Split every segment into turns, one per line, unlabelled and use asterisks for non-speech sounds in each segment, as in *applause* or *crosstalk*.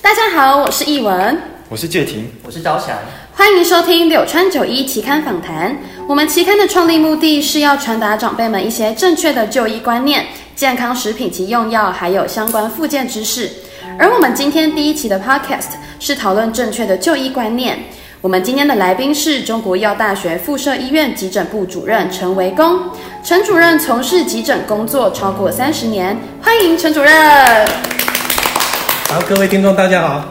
大家好，我是艺文，
我是介廷，
我是朝翔，
欢迎收听柳川九一期刊访谈。我们期刊的创立目的是要传达长辈们一些正确的就医观念、健康食品及用药，还有相关附件知识。而我们今天第一期的 Podcast 是讨论正确的就医观念。我们今天的来宾是中国医药大学附设医院急诊部主任陈维公。陈主任从事急诊工作超过三十年，欢迎陈主任。
好，各位听众，大家好。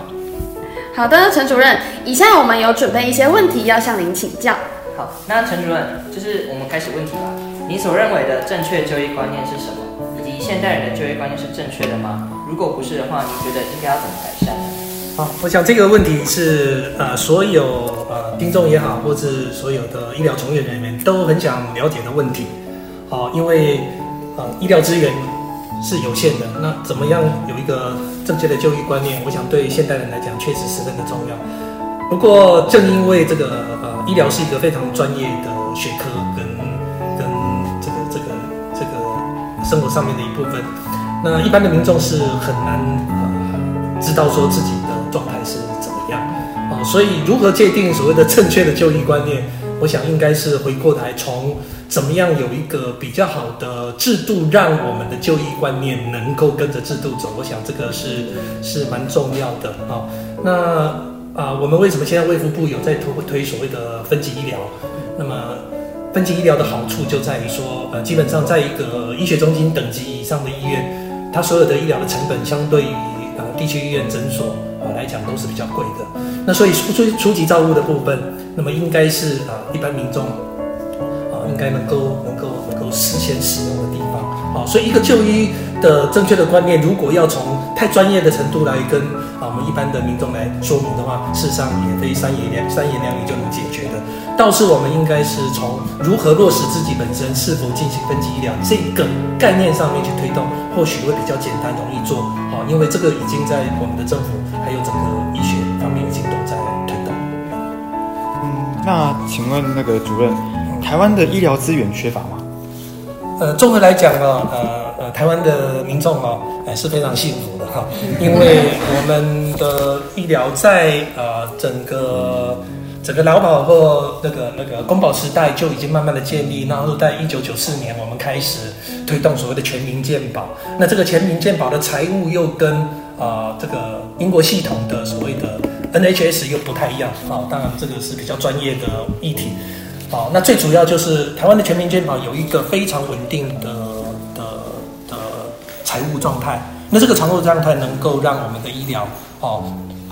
好的，陈主任，以下我们有准备一些问题要向您请教。
好，那陈主任，就是我们开始问题吧。你所认为的正确就业观念是什么？以及现代人的就业观念是正确的吗？如果不是的话，你觉得应该要怎么改善呢？
好，我想这个问题是呃，所有呃听众也好，或是所有的医疗从业人员都很想了解的问题。好，因为呃医疗资源是有限的，那怎么样有一个正确的就医观念？我想对现代人来讲确实十分的重要。不过正因为这个呃医疗是一个非常专业的学科跟，跟这个这个这个生活上面的一部分，那一般的民众是很难呃知道说自己的状态是怎么样啊，所以如何界定所谓的正确的就医观念？我想应该是回过来从。怎么样有一个比较好的制度，让我们的就医观念能够跟着制度走？我想这个是是蛮重要的啊。那啊，我们为什么现在卫福部有在推推所谓的分级医疗？那么分级医疗的好处就在于说，呃，基本上在一个医学中心等级以上的医院，它所有的医疗的成本相对于呃地区医院诊所啊来讲都是比较贵的。那所以初初初级照顾的部分，那么应该是啊一般民众。应该能够能够能够事先使用的地方，好，所以一个就医的正确的观念，如果要从太专业的程度来跟啊我们一般的民众来说明的话，事实上也非三言两三言两语就能解决的。倒是我们应该是从如何落实自己本身是否进行分级医疗这个概念上面去推动，或许会比较简单容易做，好，因为这个已经在我们的政府还有整个医学方面已经都在推动。
嗯，那请问那个主任？台湾的医疗资源缺乏吗？
呃，综合来讲呢，呃呃，台湾的民众哦，还是非常幸福的哈，因为我们的医疗在呃整个整个劳保或那个那个公保时代就已经慢慢的建立，然后在一九九四年我们开始推动所谓的全民健保，那这个全民健保的财务又跟啊、这个英国系统的所谓的 NHS 又不太一样啊，当然这个是比较专业的议题。好，那最主要就是台湾的全民健保有一个非常稳定的的的财务状态。那这个财务状态能够让我们的医疗哦，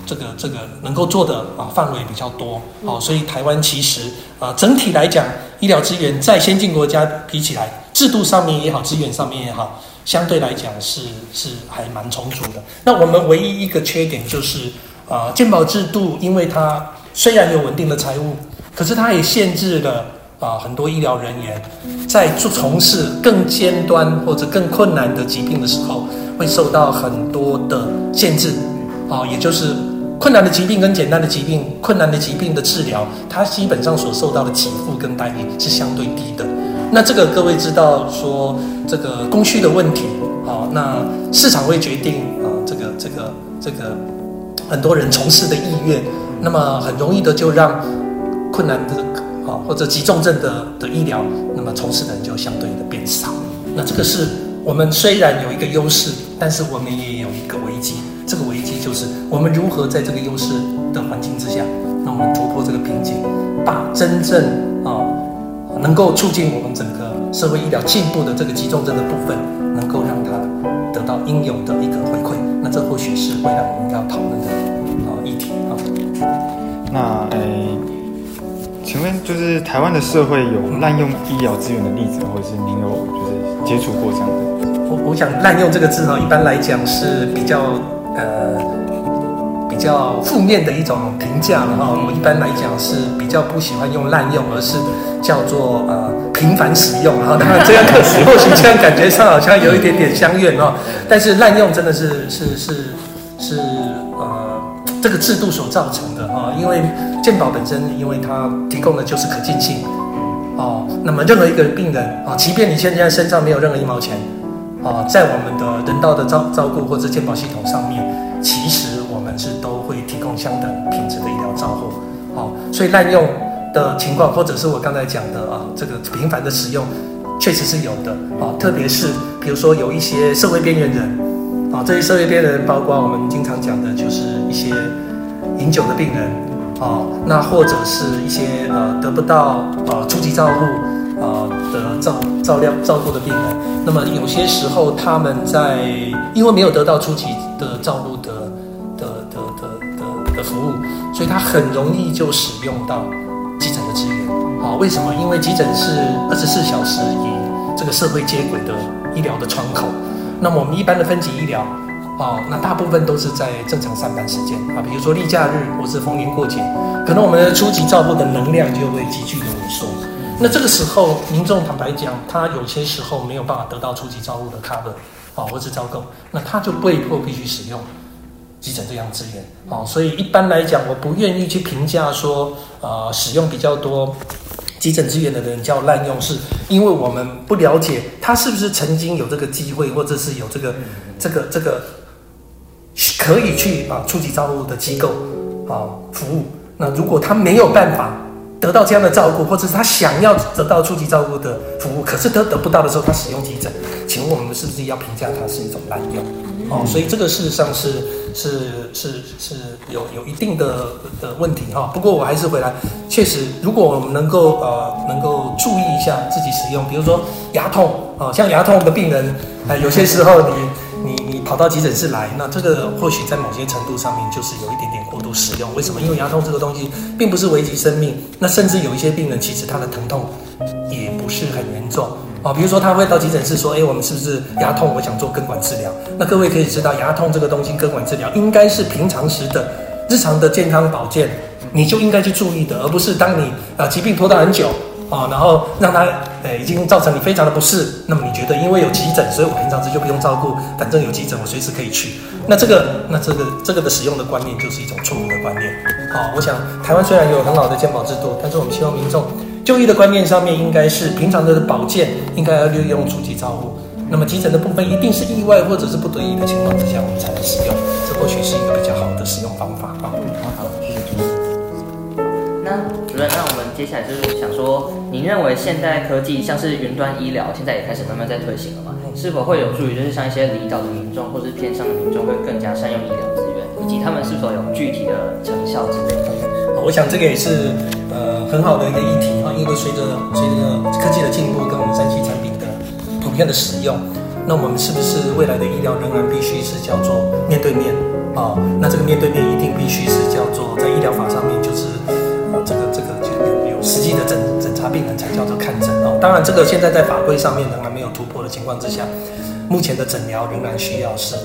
这个这个能够做的啊范围比较多。哦，所以台湾其实啊整体来讲，医疗资源在先进国家比起来，制度上面也好，资源上面也好，相对来讲是是还蛮充足的。那我们唯一一个缺点就是啊健保制度，因为它虽然有稳定的财务。可是它也限制了啊，很多医疗人员在做从事更尖端或者更困难的疾病的时候，会受到很多的限制啊，也就是困难的疾病跟简单的疾病，困难的疾病的治疗，它基本上所受到的给付跟待遇是相对低的。那这个各位知道说这个供需的问题啊，那市场会决定啊，这个这个这个很多人从事的意愿，那么很容易的就让。困难的啊，或者急重症的的医疗，那么从事的人就相对的变少。那这个是我们虽然有一个优势，但是我们也有一个危机。这个危机就是我们如何在这个优势的环境之下，让我们突破这个瓶颈，把真正啊能够促进我们整个社会医疗进步的这个急重症的部分，能够让它得到应有的一个回馈。那这或许是未来我们要讨论的啊议题啊。
那诶。请问，就是台湾的社会有滥用医疗资源的例子，或者是您有就是接触过这样的？
我我想滥用这个字呢，一般来讲是比较呃比较负面的一种评价了哈。我一般来讲是比较不喜欢用滥用，而是叫做呃频繁使用哈。当然这样可使或许这样感觉上好像有一点点相怨哦。但是滥用真的是是是是呃这个制度所造成的哈，因为。健保本身，因为它提供的就是可进性，哦，那么任何一个病人啊，即便你现在身上没有任何一毛钱，啊，在我们的人道的照照顾或者健保系统上面，其实我们是都会提供相等品质的医疗照护。好，所以滥用的情况，或者是我刚才讲的啊，这个频繁的使用，确实是有的啊。特别是比如说有一些社会边缘人啊，这些社会边缘人包括我们经常讲的，就是一些饮酒的病人啊，那或者是一些呃得不到呃初级照护啊的照照料照顾的病人。那么有些时候他们在因为没有得到初级的照顾的的的的的的服务，所以他很容易就使用到。急诊的资源，啊，为什么？因为急诊是二十四小时与这个社会接轨的医疗的窗口。那么我们一般的分级医疗，哦，那大部分都是在正常上班时间啊，比如说例假日或是逢年过节，可能我们的初级照顾的能量就会急剧的萎缩。那这个时候，民众坦白讲，他有些时候没有办法得到初级照顾的 cover，啊，或是照顾，那他就被迫必须使用。急诊这样资源，哦，所以一般来讲，我不愿意去评价说，呃，使用比较多急诊资源的人叫滥用，是因为我们不了解他是不是曾经有这个机会，或者是有这个这个这个可以去啊初级照顾的机构啊服务。那如果他没有办法得到这样的照顾，或者是他想要得到初级照顾的服务，可是他得不到的时候，他使用急诊，请问我们是不是要评价它是一种滥用？哦，所以这个事实上是是是是有有一定的的问题哈。不过我还是回来，确实，如果我们能够呃能够注意一下自己使用，比如说牙痛啊，像牙痛的病人，呃，有些时候你跑到急诊室来，那这个或许在某些程度上面就是有一点点过度使用。为什么？因为牙痛这个东西并不是危及生命，那甚至有一些病人其实他的疼痛也不是很严重。啊，比如说他会到急诊室说：“哎，我们是不是牙痛？我想做根管治疗。”那各位可以知道，牙痛这个东西，根管治疗应该是平常时的日常的健康保健，你就应该去注意的，而不是当你啊疾病拖到很久啊，然后让他呃已经造成你非常的不适，那么你觉得因为有急诊，所以我平常时就不用照顾，反正有急诊我随时可以去。那这个那这个这个的使用的观念就是一种错误的观念。好，我想台湾虽然有很好的健保制度，但是我们希望民众。就医的观念上面，应该是平常的保健应该要利用初级照护。那么急诊的部分，一定是意外或者是不得已的情况之下，我们才能使用。这或许是一个比较好的使用方法啊。好好，谢谢。
那主任，那我们接下来就是想说，您认为现代科技像是云端医疗，现在也开始慢慢在推行了吗？是否会有助于就是像一些离岛的民众或是偏乡的民众，会更加善用医疗资源，以及他们是否有具体的成效之类的？
我想这个也是呃很好的一个议题啊，因为随着随着科技的进步跟我们三 C 产品的普遍的使用，那我们是不是未来的医疗仍然必须是叫做面对面啊？那这个面对面一定必须是叫做在医疗法上面病人才叫做看诊哦。当然这个现在在法规上面仍然没有突破的情况之下，目前的诊疗仍然需要是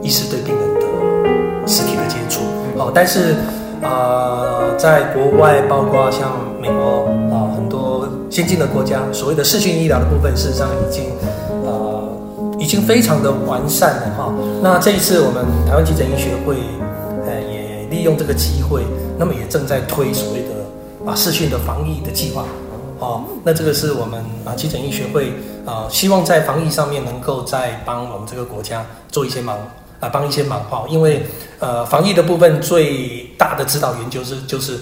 医师对病人的实体的接触好，但是。呃，在国外，包括像美国啊、呃，很多先进的国家，所谓的视讯医疗的部分，事实上已经呃已经非常的完善了哈。那这一次我们台湾急诊医学会，呃，也利用这个机会，那么也正在推所谓的啊视讯的防疫的计划。哦，那这个是我们啊急诊医学会啊、呃，希望在防疫上面能够再帮我们这个国家做一些忙。啊，帮一些忙哈，因为呃，防疫的部分最大的指导原则就是就是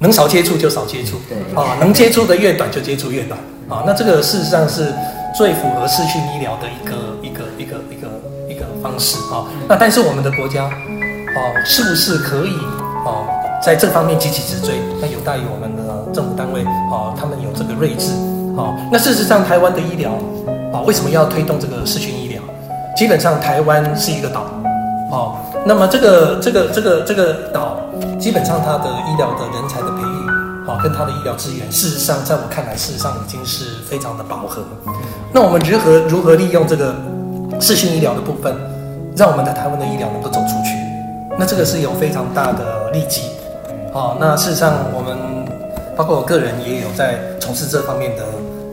能少接触就少接触，对啊，能接触的越短就接触越短啊。那这个事实上是最符合视讯医疗的一个一个一个一个一个方式啊。那但是我们的国家啊，是不是可以啊，在这方面急起直追？那有待于我们的政府单位啊，他们有这个睿智啊。那事实上，台湾的医疗啊，为什么要推动这个视讯医疗？基本上台湾是一个岛，哦，那么这个这个这个这个岛，基本上它的医疗的人才的培育，啊，跟它的医疗资源，事实上在我看来，事实上已经是非常的饱和。那我们如何如何利用这个视讯医疗的部分，让我们的台湾的医疗能够走出去？那这个是有非常大的利基，哦，那事实上我们包括我个人也有在从事这方面的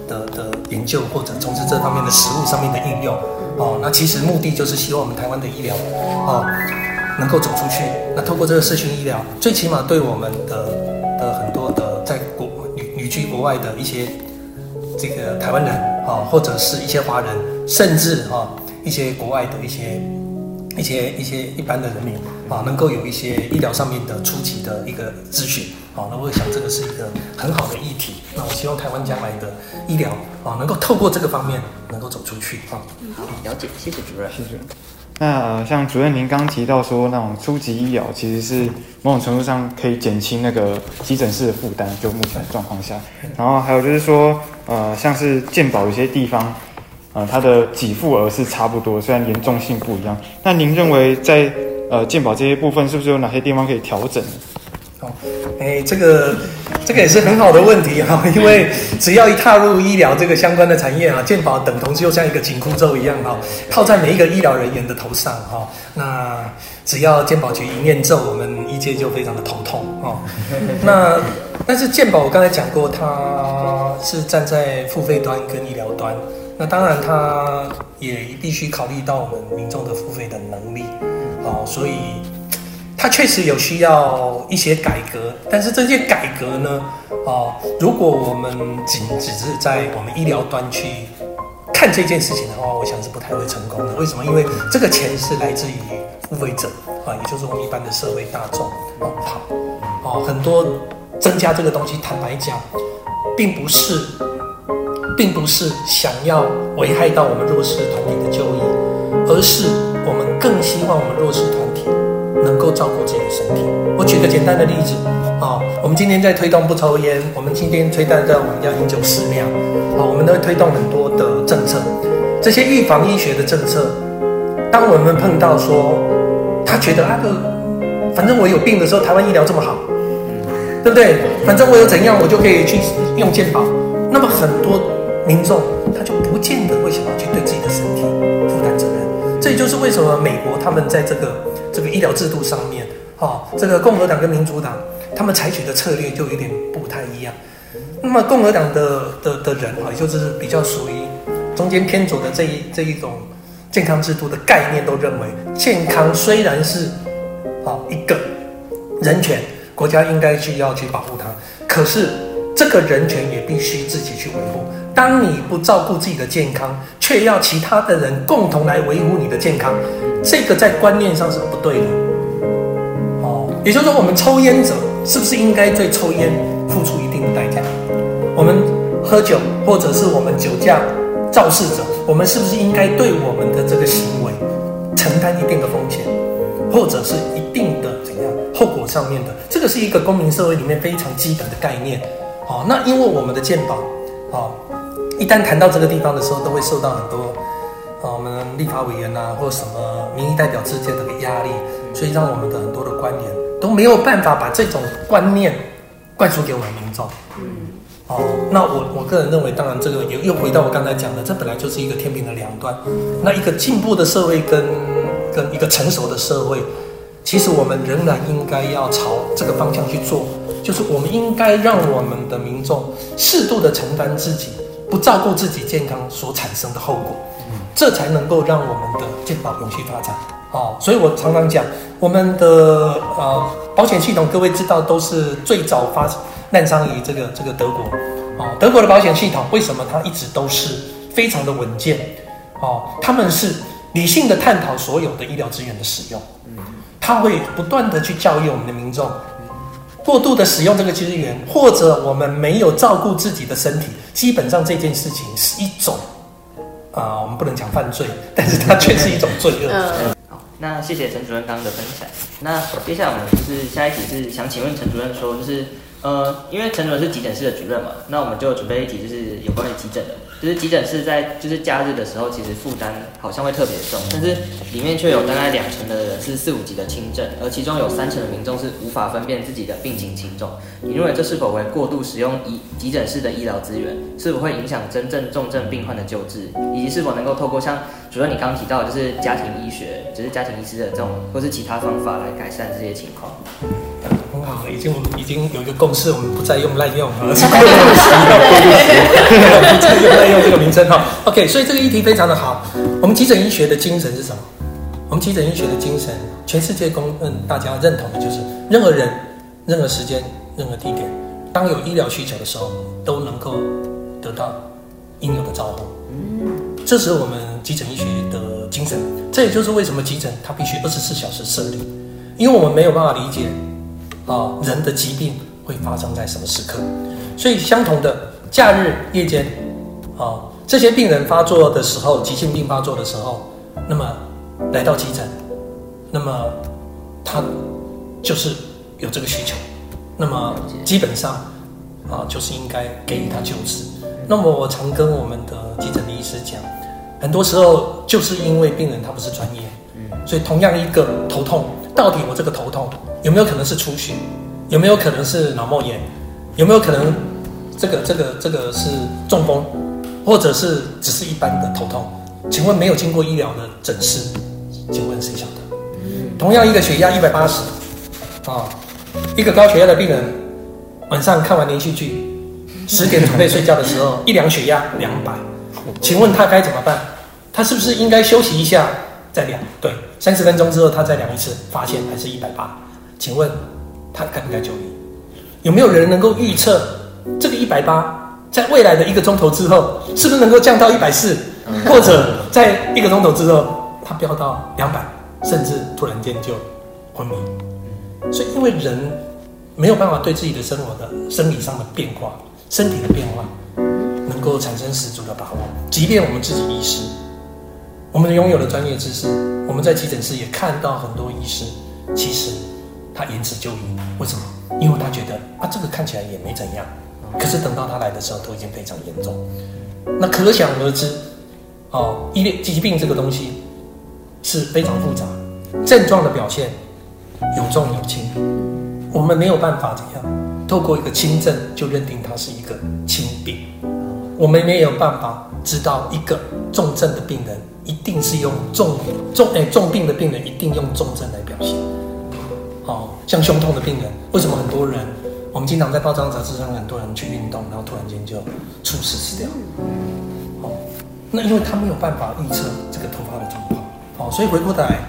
的的研究，或者从事这方面的实务上面的应用。哦，那其实目的就是希望我们台湾的医疗，哦，能够走出去。那透过这个社群医疗，最起码对我们的的很多的在国旅旅居国外的一些这个台湾人，啊，或者是一些华人，甚至啊一些国外的一些一些一些一般的人民，啊，能够有一些医疗上面的初级的一个咨询，啊，那我想这个是一个很好的议题。那我希望台湾将来的医疗啊，能够透过这个方面能够走出去。啊，
好，了解，谢谢主任，
谢谢。那呃，像主任您刚提到说，那种初级医疗其实是某种程度上可以减轻那个急诊室的负担，就目前的状况下。然后还有就是说，呃，像是健保有些地方，呃，它的给付额是差不多，虽然严重性不一样。那您认为在呃健保这些部分，是不是有哪些地方可以调整？
哦，哎，这个这个也是很好的问题哈，*laughs* 因为只要一踏入医疗这个相关的产业啊，健保等同就像一个紧箍咒一样哈，套在每一个医疗人员的头上哈。那只要健保局一念咒，我们医界就非常的头痛哦。*laughs* 那但是健保我刚才讲过，它是站在付费端跟医疗端，那当然它也必须考虑到我们民众的付费的能力哦，所以。它确实有需要一些改革，但是这些改革呢，哦，如果我们仅只是在我们医疗端去看这件事情的话，我想是不太会成功的。为什么？因为这个钱是来自于付费者啊，也就是我们一般的社会大众。好，哦，很多增加这个东西，坦白讲，并不是，并不是想要危害到我们弱势团体的就医，而是更希望我们弱势团体。能够照顾自己的身体。我举个简单的例子啊，我们今天在推动不抽烟，我们今天推动在我们要饮酒适量啊，我们都会推动很多的政策。这些预防医学的政策，当我们碰到说他觉得啊，反正我有病的时候，台湾医疗这么好，对不对？反正我有怎样，我就可以去用健保。那么很多民众他就不见得会想要去就是为什么美国他们在这个。这个医疗制度上面，哈，这个共和党跟民主党他们采取的策略就有点不太一样。那么共和党的的的人，哈，也就是比较属于中间偏左的这一这一种健康制度的概念，都认为健康虽然是啊一个人权，国家应该需要去保护它，可是这个人权也必须自己去维护。当你不照顾自己的健康，却要其他的人共同来维护你的健康。这个在观念上是不对的，哦，也就是说，我们抽烟者是不是应该对抽烟付出一定的代价？我们喝酒或者是我们酒驾肇事者，我们是不是应该对我们的这个行为承担一定的风险，或者是一定的怎样后果上面的？这个是一个公民社会里面非常基本的概念，哦，那因为我们的健保，哦，一旦谈到这个地方的时候，都会受到很多。啊，我们立法委员呐、啊，或什么民意代表之间的压力，所以让我们的很多的官员都没有办法把这种观念灌输给我们民众。嗯，哦，那我我个人认为，当然这个又又回到我刚才讲的，这本来就是一个天平的两端。那一个进步的社会跟跟一个成熟的社会，其实我们仍然应该要朝这个方向去做，就是我们应该让我们的民众适度的承担自己不照顾自己健康所产生的后果。这才能够让我们的健保永续发展。哦，所以我常常讲，我们的呃保险系统，各位知道都是最早发诞生于这个这个德国。哦，德国的保险系统为什么它一直都是非常的稳健？哦，他们是理性的探讨所有的医疗资源的使用。嗯，他会不断的去教育我们的民众，过度的使用这个资源，或者我们没有照顾自己的身体，基本上这件事情是一种。啊，我们不能讲犯罪，但是它却是一种罪恶。
嗯，好，那谢谢陈主任刚刚的分享。那接下来我们就是下一题是想请问陈主任说，就是。呃，因为陈主任是急诊室的主任嘛，那我们就准备一题，就是有关于急诊的，就是急诊室在就是假日的时候，其实负担好像会特别重，但是里面却有大概两成的人是四五级的轻症，而其中有三成的民众是无法分辨自己的病情轻重。你认为这是否为过度使用医急诊室的医疗资源，是否会影响真正重症病患的救治，以及是否能够透过像主任你刚刚提到，就是家庭医学，就是家庭医师的这种，或是其他方法来改善这些情况？
很好，已经我们已经有一个共识，我们不再用滥用啊，*laughs* 不再用滥用这个名称哈。OK，所以这个议题非常的好。我们急诊医学的精神是什么？我们急诊医学的精神，全世界公认大家认同的就是，任何人、任何时间、任何地点，当有医疗需求的时候，都能够得到应有的照顾。嗯，这是我们急诊医学的精神。这也就是为什么急诊它必须二十四小时设立。因为我们没有办法理解啊人的疾病会发生在什么时刻，所以相同的假日夜间啊这些病人发作的时候，急性病发作的时候，那么来到急诊，那么他就是有这个需求，那么基本上啊就是应该给予他救治。那么我常跟我们的急诊的医师讲，很多时候就是因为病人他不是专业。所以，同样一个头痛，到底我这个头痛有没有可能是出血？有没有可能是脑膜炎？有没有可能这个这个这个是中风，或者是只是一般的头痛？请问没有经过医疗的诊视，请问谁晓得？同样一个血压一百八十，啊，一个高血压的病人，晚上看完连续剧，十点准备睡觉的时候，*laughs* 一量血压两百，请问他该怎么办？他是不是应该休息一下？再量，对，三十分钟之后他再量一次，发现还是一百八，请问他该不该救你？有没有人能够预测这个一百八在未来的一个钟头之后是不是能够降到一百四，或者在一个钟头之后它飙到两百，甚至突然间就昏迷？所以因为人没有办法对自己的生活的生理上的变化、身体的变化能够产生十足的把握，即便我们自己医师。我们拥有了专业知识，我们在急诊室也看到很多医师，其实他延迟就医，为什么？因为他觉得啊，这个看起来也没怎样，可是等到他来的时候，都已经非常严重。那可想而知，哦，医疗疾病这个东西是非常复杂，症状的表现有重有轻，我们没有办法怎样，透过一个轻症就认定它是一个轻病，我们没有办法知道一个重症的病人。一定是用重重哎重病的病人一定用重症来表现，哦，像胸痛的病人，为什么很多人我们经常在报章杂志上很多人去运动，然后突然间就猝死死掉，哦，那因为他没有办法预测这个突发的状况，哦，所以回过头来，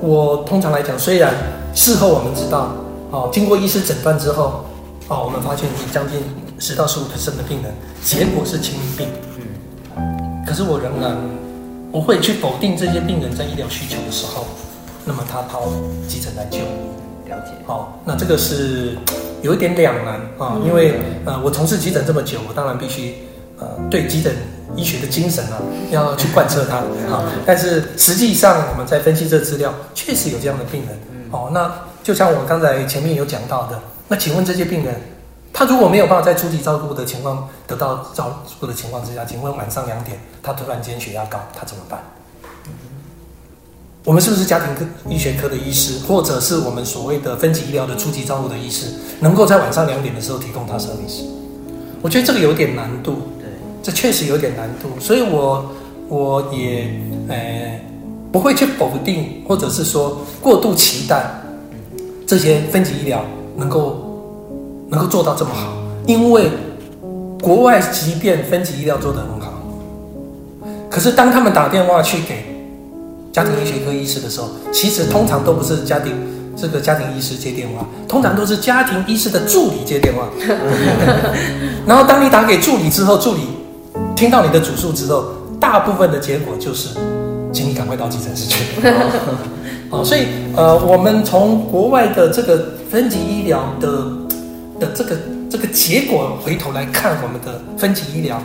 我通常来讲，虽然事后我们知道，哦，经过医师诊断之后，哦，我们发现你将近十到十五 percent 的病人结果是轻病，嗯，可是我仍然。不会去否定这些病人在医疗需求的时候，那么他跑急诊来就医，了解。好，那这个是有一点两难啊，因为呃，我从事急诊这么久，我当然必须呃对急诊医学的精神啊要去贯彻它 *laughs* 啊。但是实际上我们在分析这资料，确实有这样的病人。哦，那就像我刚才前面有讲到的，那请问这些病人？他如果没有办法在初级照顾的情况得到照顾的情况之下，请问晚上两点他突然间血压高，他怎么办？我们是不是家庭科医学科的医师，或者是我们所谓的分级医疗的初级照顾的医师，能够在晚上两点的时候提供他 service？我觉得这个有点难度，对，这确实有点难度，所以我我也呃不会去否定，或者是说过度期待这些分级医疗能够。能够做到这么好，因为国外即便分级医疗做得很好，可是当他们打电话去给家庭医学科医师的时候，其实通常都不是家庭这个家庭医师接电话，*laughs* 通常都是家庭医师的助理接电话。*laughs* 然后当你打给助理之后，助理听到你的主诉之后，大部分的结果就是，请你赶快到急诊室去。好，*laughs* 所以呃，我们从国外的这个分级医疗的。的这个这个结果回头来看，我们的分级医疗，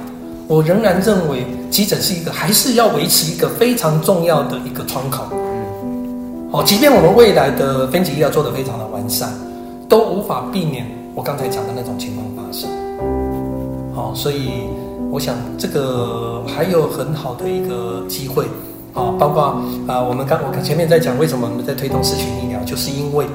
我仍然认为急诊是一个还是要维持一个非常重要的一个窗口。哦，即便我们未来的分级医疗做得非常的完善，都无法避免我刚才讲的那种情况发生。好，所以我想这个还有很好的一个机会。好，包括啊，我们刚我前面在讲为什么我们在推动视讯医疗，就是因为。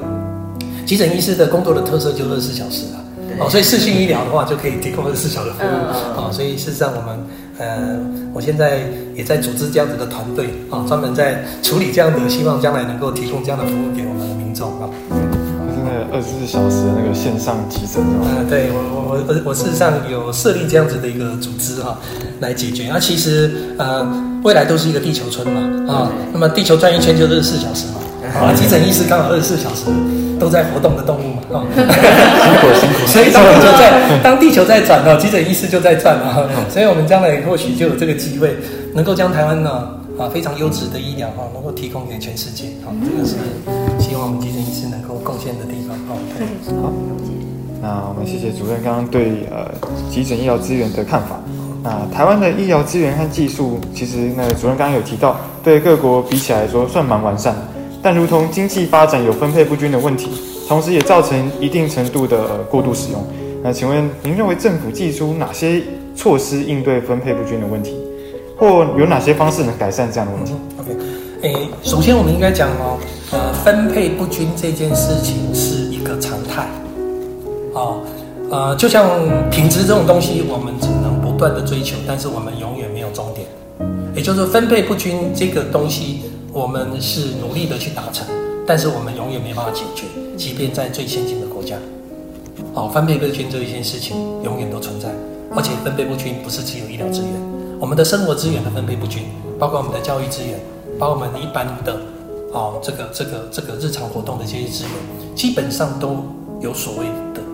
急诊医师的工作的特色就二十四小时了，哦，所以视讯医疗的话就可以提供二十四小时服务，哦，所以事实上我们，呃，我现在也在组织这样子的团队，啊，专门在处理这样的，希望将来能够提供这样的服务给我们的民众，啊，
就是那个二十四小时的那个线上急诊，
啊，对我我我我事实上有设立这样子的一个组织哈，来解决，那其实呃未来都是一个地球村嘛，啊，那么地球转一圈就二十四小时嘛，啊，急诊医师刚好二十四小时。都在活动的动物嘛，哦，辛苦辛苦。所以当地球在当地球在转哦，急诊医师就在转啊，所以我们将来或许就有这个机会，能够将台湾呢，啊非常优质的医疗哈，能够提供给全世界啊，这个是希望我们急诊医师能够贡献的地方啊。
好，那我们谢谢主任刚刚对呃急诊医疗资源的看法。那台湾的医疗资源和技术，其实那个主任刚刚有提到，对各国比起来说算蛮完善的，但如同经济发展有分配不均的问题，同时也造成一定程度的过度使用。那请问您认为政府寄出哪些措施应对分配不均的问题，或有哪些方式能改善这样的问题
？OK，诶，首先我们应该讲哦，呃，分配不均这件事情是一个常态，哦，呃，就像品质这种东西，我们只能不断的追求，但是我们永远没有终点。也就是说，分配不均这个东西，我们是努力的去达成，但是我们永远没办法解决，即便在最先进的国家，哦，分配不均这一件事情永远都存在。而且分配不均不是只有医疗资源，我们的生活资源的分配不均，包括我们的教育资源，包括我们一般的哦这个这个这个日常活动的这些资源，基本上都有所谓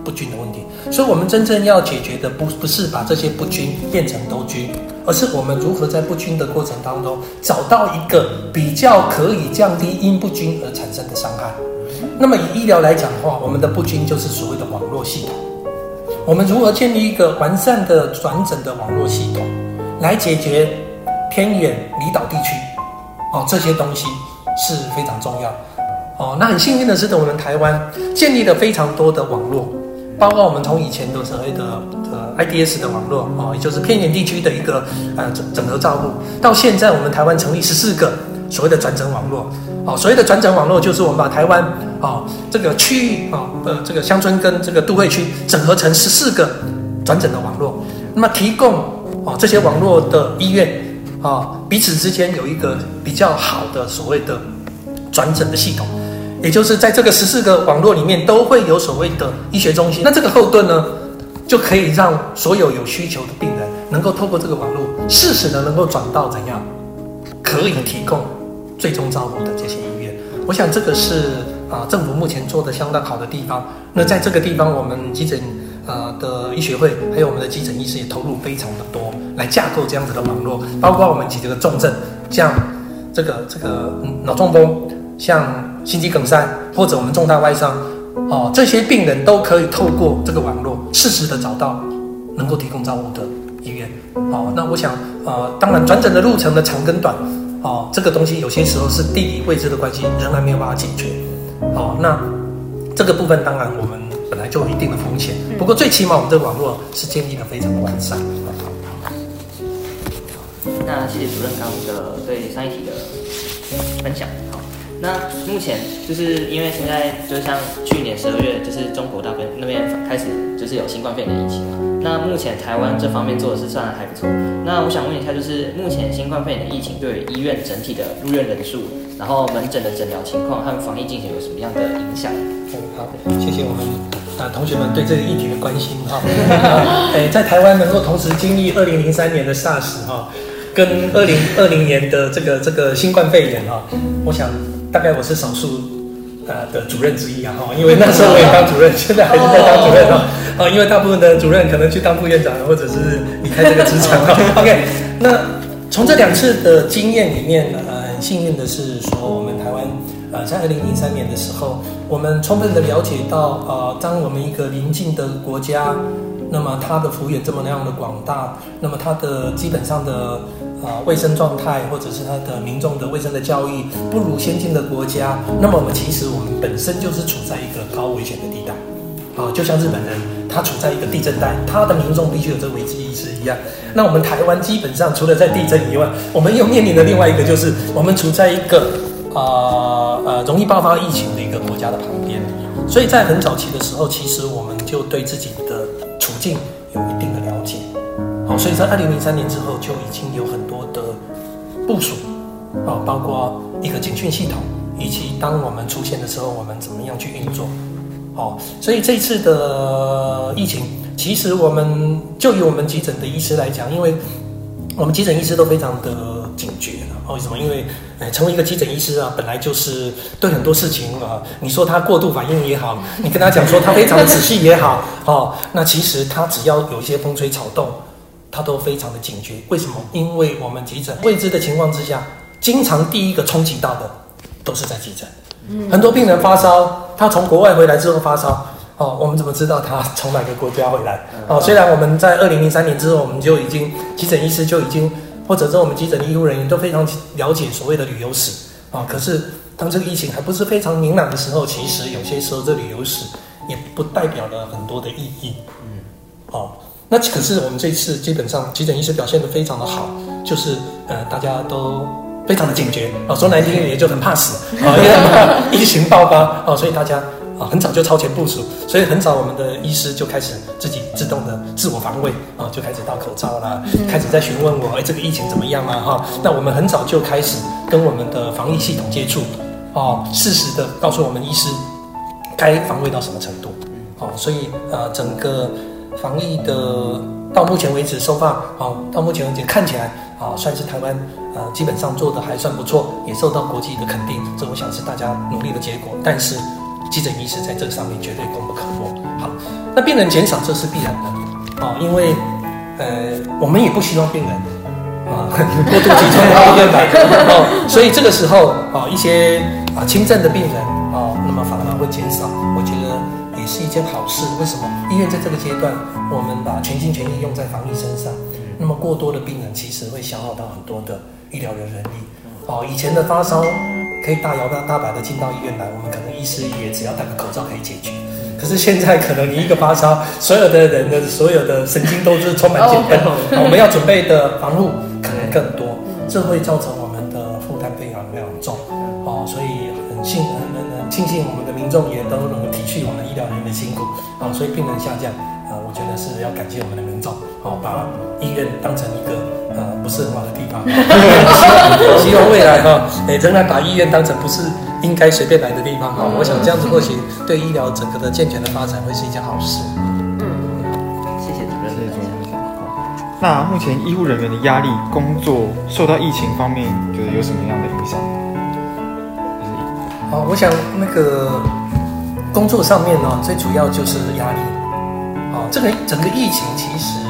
不均的问题。所以，我们真正要解决的不不是把这些不均变成都均，而是我们如何在不均的过程当中找到一个比较可以降低因不均而产生的伤害。那么，以医疗来讲的话，我们的不均就是所谓的网络系统。我们如何建立一个完善的转诊的网络系统，来解决偏远离岛地区哦，这些东西是非常重要哦。那很幸运的是，我们台湾建立了非常多的网络，包括我们从以前的所谓的呃 IDS 的网络哦，也就是偏远地区的一个呃整整合照顾，到现在我们台湾成立十四个所谓的转诊网络。哦，所谓的转诊网络就是我们把台湾啊这个区域啊呃这个乡村跟这个都会区整合成十四个转诊的网络，那么提供啊这些网络的医院啊彼此之间有一个比较好的所谓的转诊的系统，也就是在这个十四个网络里面都会有所谓的医学中心，那这个后盾呢就可以让所有有需求的病人能够透过这个网络适时的能够转到怎样可以提供。最终照顾的这些医院，我想这个是啊、政府目前做的相当好的地方。那在这个地方，我们急诊呃的医学会还有我们的急诊医师也投入非常的多，来架构这样子的网络，包括我们几个重症，像这个这个脑中风，像心肌梗塞或者我们重大外伤，哦，这些病人都可以透过这个网络适时的找到能够提供照顾的医院。哦，那我想呃，当然转诊的路程的长跟短。哦，这个东西有些时候是地理位置的关系，仍然没有办法解决。哦，那这个部分当然我们本来就有一定的风险，不过最起码我们这个网络是建立的非常的完善。
那谢谢主任刚刚的对上一题的分享。那目前就是因为现在就像去年十二月，就是中国大陆那边开始就是有新冠肺炎的疫情嘛。那目前台湾这方面做的是算还不错。那我想问一下，就是目前新冠肺炎的疫情对医院整体的入院人数，然后门诊的诊疗情况和防疫进行有什么样的影响？
嗯，好，谢谢我们啊同学们对这个议题的关心哈。哎，在台湾能够同时经历二零零三年的 SARS 哈，跟二零二零年的这个这个新冠肺炎哈，我想大概我是少数。呃的主任之一啊哈，因为那时候我也当主任，现在还是在当主任啊，啊，因为大部分的主任可能去当副院长，或者是离开这个职场啊。*laughs* OK，那从这两次的经验里面，呃，很幸运的是说，我们台湾呃在二零零三年的时候，我们充分的了解到，呃，当我们一个邻近的国家，那么它的幅员这么那样的广大，那么它的基本上的。啊，卫生状态或者是他的民众的卫生的教育不如先进的国家，那么我们其实我们本身就是处在一个高危险的地带，啊，就像日本人他处在一个地震带，他的民众必须有这个危机意识一样。那我们台湾基本上除了在地震以外，我们又面临的另外一个就是我们处在一个啊呃容易爆发疫情的一个国家的旁边，所以在很早期的时候，其实我们就对自己的处境。所以在二零零三年之后就已经有很多的部署，啊，包括一个警讯系统，以及当我们出现的时候，我们怎么样去运作。哦，所以这次的疫情，其实我们就以我们急诊的医师来讲，因为我们急诊医师都非常的警觉。为什么？因为，呃，成为一个急诊医师啊，本来就是对很多事情啊，你说他过度反应也好，你跟他讲说他非常仔细也好，哦，那其实他只要有一些风吹草动。他都非常的警觉，为什么？因为我们急诊未知的情况之下，经常第一个冲击到的都是在急诊。嗯，很多病人发烧，他从国外回来之后发烧，哦，我们怎么知道他从哪个国家回来？哦，虽然我们在二零零三年之后，我们就已经急诊医师就已经，或者是我们急诊的医护人员都非常了解所谓的旅游史啊，可是当这个疫情还不是非常明朗的时候，其实有些时候这旅游史也不代表了很多的意义。嗯，哦，那可是我们这次基本上急诊医师表现的非常的好，就是呃大家都。非常的警觉啊，说难听一点也就很怕死啊，*laughs* 因为怕疫情爆发啊，所以大家啊很早就超前部署，所以很早我们的医师就开始自己自动的自我防卫啊，就开始戴口罩啦，开始在询问我，哎，这个疫情怎么样啊？哈，那我们很早就开始跟我们的防疫系统接触，哦，适时的告诉我们医师该防卫到什么程度，哦，所以呃，整个防疫的到目前为止收发，哦，到目前为止看起来啊，算是台湾。呃，基本上做的还算不错，也受到国际的肯定，这我想是大家努力的结果。但是，急诊医师在这个上面绝对功不可没。好，那病人减少这是必然的，哦，因为呃，我们也不希望病人啊、过度集中到医院来，哦，所以这个时候啊、一些啊轻症的病人啊、那么反而会减少，我觉得也是一件好事。为什么？医院在这个阶段，我们把全心全意用在防疫身上，那么过多的病人其实会消耗到很多的。医疗的人力，哦，以前的发烧可以大摇大摆的进到医院来，我们可能医师也只要戴个口罩可以解决。可是现在可能你一个发烧，所有的人的所有的神经都是充满紧绷，我们要准备的防护可能更多，这会造成我们的负担非常非常重，哦，所以很幸很很很庆幸我们的民众也都能辛苦，啊，所以病人下降，啊，我觉得是要感谢我们的民众，哦，把医院当成一个。呃，不是很好的地方。*laughs* 希望未来哈，哎，仍然把医院当成不是应该随便来的地方哈。我想这样子或许对医疗整个的健全的发展会是一件好事。
嗯，谢谢主任。谢谢主任。
那目前医护人员的压力、工作受到疫情方面，觉得有什么样的影响？
好，我想那个工作上面呢，最主要就是压力。啊，这个整个疫情其实。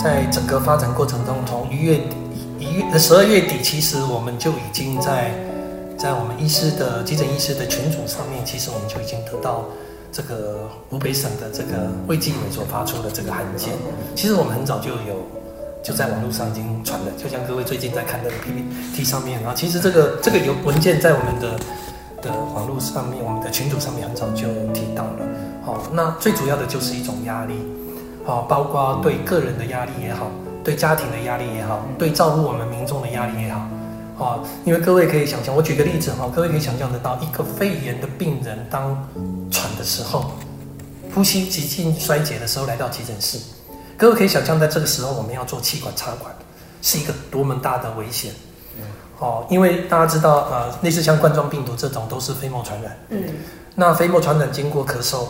在整个发展过程中，从一月底一月十二月底，其实我们就已经在在我们医师的急诊医师的群组上面，其实我们就已经得到这个湖北省的这个卫计委所发出的这个函件。其实我们很早就有就在网络上已经传了，就像各位最近在看的 PPT 上面啊，其实这个这个有文件在我们的的网络上面，我们的群组上面很早就提到了。好，那最主要的就是一种压力。啊，包括对个人的压力也好，对家庭的压力也好，对照顾我们民众的压力也好，啊，因为各位可以想象，我举个例子哈，各位可以想象得到，一个肺炎的病人当喘的时候，呼吸急性衰竭的时候来到急诊室，各位可以想象，在这个时候我们要做气管插管，是一个多么大的危险。哦，因为大家知道，呃，类似像冠状病毒这种都是飞沫传染。嗯。那飞沫传染经过咳嗽，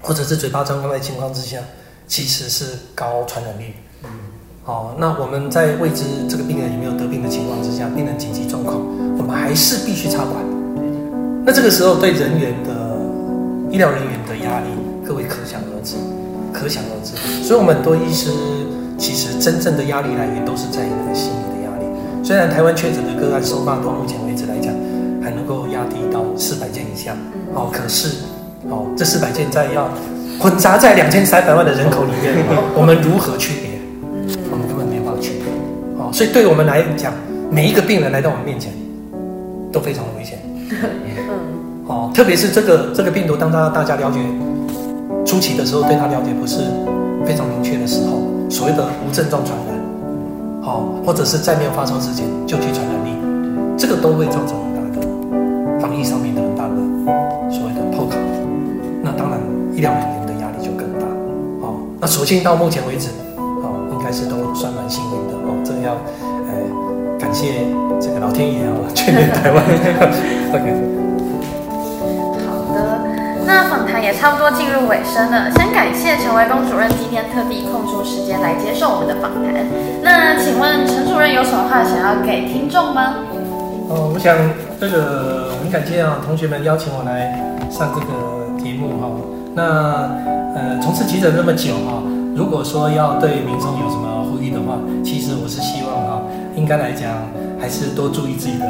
或者是嘴巴张开的情况之下。其实是高传染率，嗯，哦，那我们在未知这个病人有没有得病的情况之下，病人紧急状况，我们还是必须插管。那这个时候对人员的医疗人员的压力，各位可想而知，可想而知。所以，我们很多医师其实真正的压力来源都是在于那个心理。虽然台湾确诊的个案收发到目前为止来讲，还能够压低到四百件以下，哦，可是，哦，这四百件在要。混杂在两千三百万的人口里面，我们如何区别？我们根本没有办法区别。哦，所以对我们来讲，每一个病人来到我们面前，都非常的危险。哦，特别是这个这个病毒，当大大家了解初期的时候，对他了解不是非常明确的时候，所谓的无症状传染，好，或者是在没有发烧之前就去传染力，这个都会造成很大的防疫上面的很大的所谓的破口。那当然，医疗人员的压力就更大。哦。那所幸到目前为止，哦，应该是都算蛮幸运的哦。这个要，呃，感谢这个老天爷啊，*laughs* 眷恋台湾。*laughs* OK。
也差不多进入尾声了。先感谢陈维公主任今天特地空出时间来接受我们的访谈。那请问陈主任有什么话想要给听众吗？
哦，我想这个很感谢啊，同学们邀请我来上这个节目哈。那。呃，从事急诊那么久哈，如果说要对民众有什么呼吁的话，其实我是希望哈，应该来讲还是多注意自己的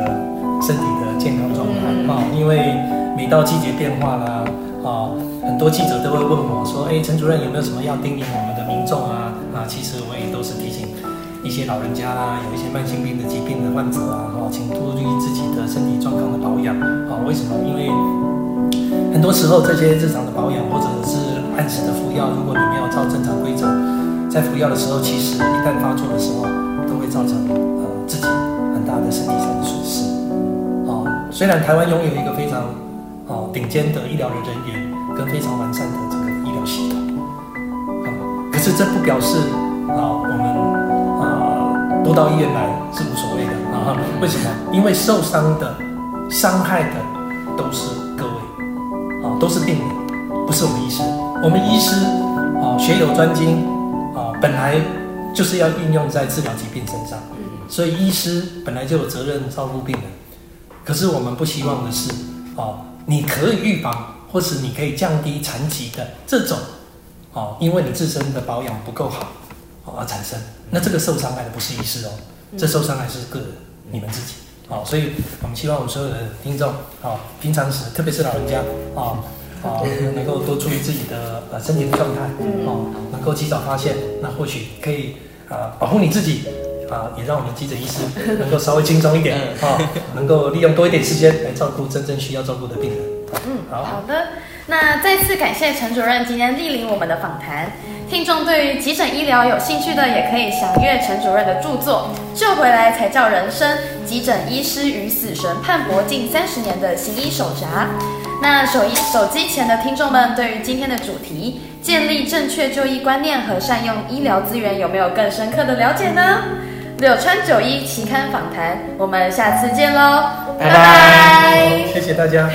身体的健康状态啊，因为每到季节变化啦啊，很多记者都会问我说：“哎，陈主任有没有什么要叮咛我们的民众啊？”啊，其实我也都是提醒一些老人家啦，有一些慢性病的疾病的患者啊，哈，请注意自己的身体状况的保养啊。为什么？因为很多时候这些日常的保养或者是按时的服药，如果你没有照正常规则，在服药的时候，其实一旦发作的时候，都会造成呃自己很大的身体上的损失。啊，虽然台湾拥有一个非常啊顶尖的医疗的人员非常完善的这个医疗系统，啊，可是这不表示啊我们啊都到医院来是无所谓的啊。为什么？因为受伤的、伤害的都是各位啊，都是病人，不是我们医师。我们医师啊学有专精啊。本来就是要运用在治疗疾病身上，所以医师本来就有责任照顾病人。可是我们不希望的是，哦，你可以预防，或是你可以降低残疾的这种，哦，因为你自身的保养不够好，哦而产生。那这个受伤害的不是医师哦，这受伤害是个人，你们自己。哦，所以我们希望我们所有的听众，哦，平常时特别是老人家，哦。啊，能够多注意自己的呃身体的状态，哦，能够及早发现，那或许可以啊保护你自己，啊，也让我们急诊医师能够稍微轻松一点，啊，能够利用多一点时间来照顾真正需要照顾的病人。
嗯，好，好的。那再次感谢陈主任今天莅临我们的访谈。听众对于急诊医疗有兴趣的，也可以详阅陈主任的著作《救回来才叫人生：急诊医师与死神判搏近三十年的行医手札》。那手医手机前的听众们，对于今天的主题——建立正确就医观念和善用医疗资源，有没有更深刻的了解呢？柳川九一期刊访谈，我们下次见喽，拜拜，
谢谢大家。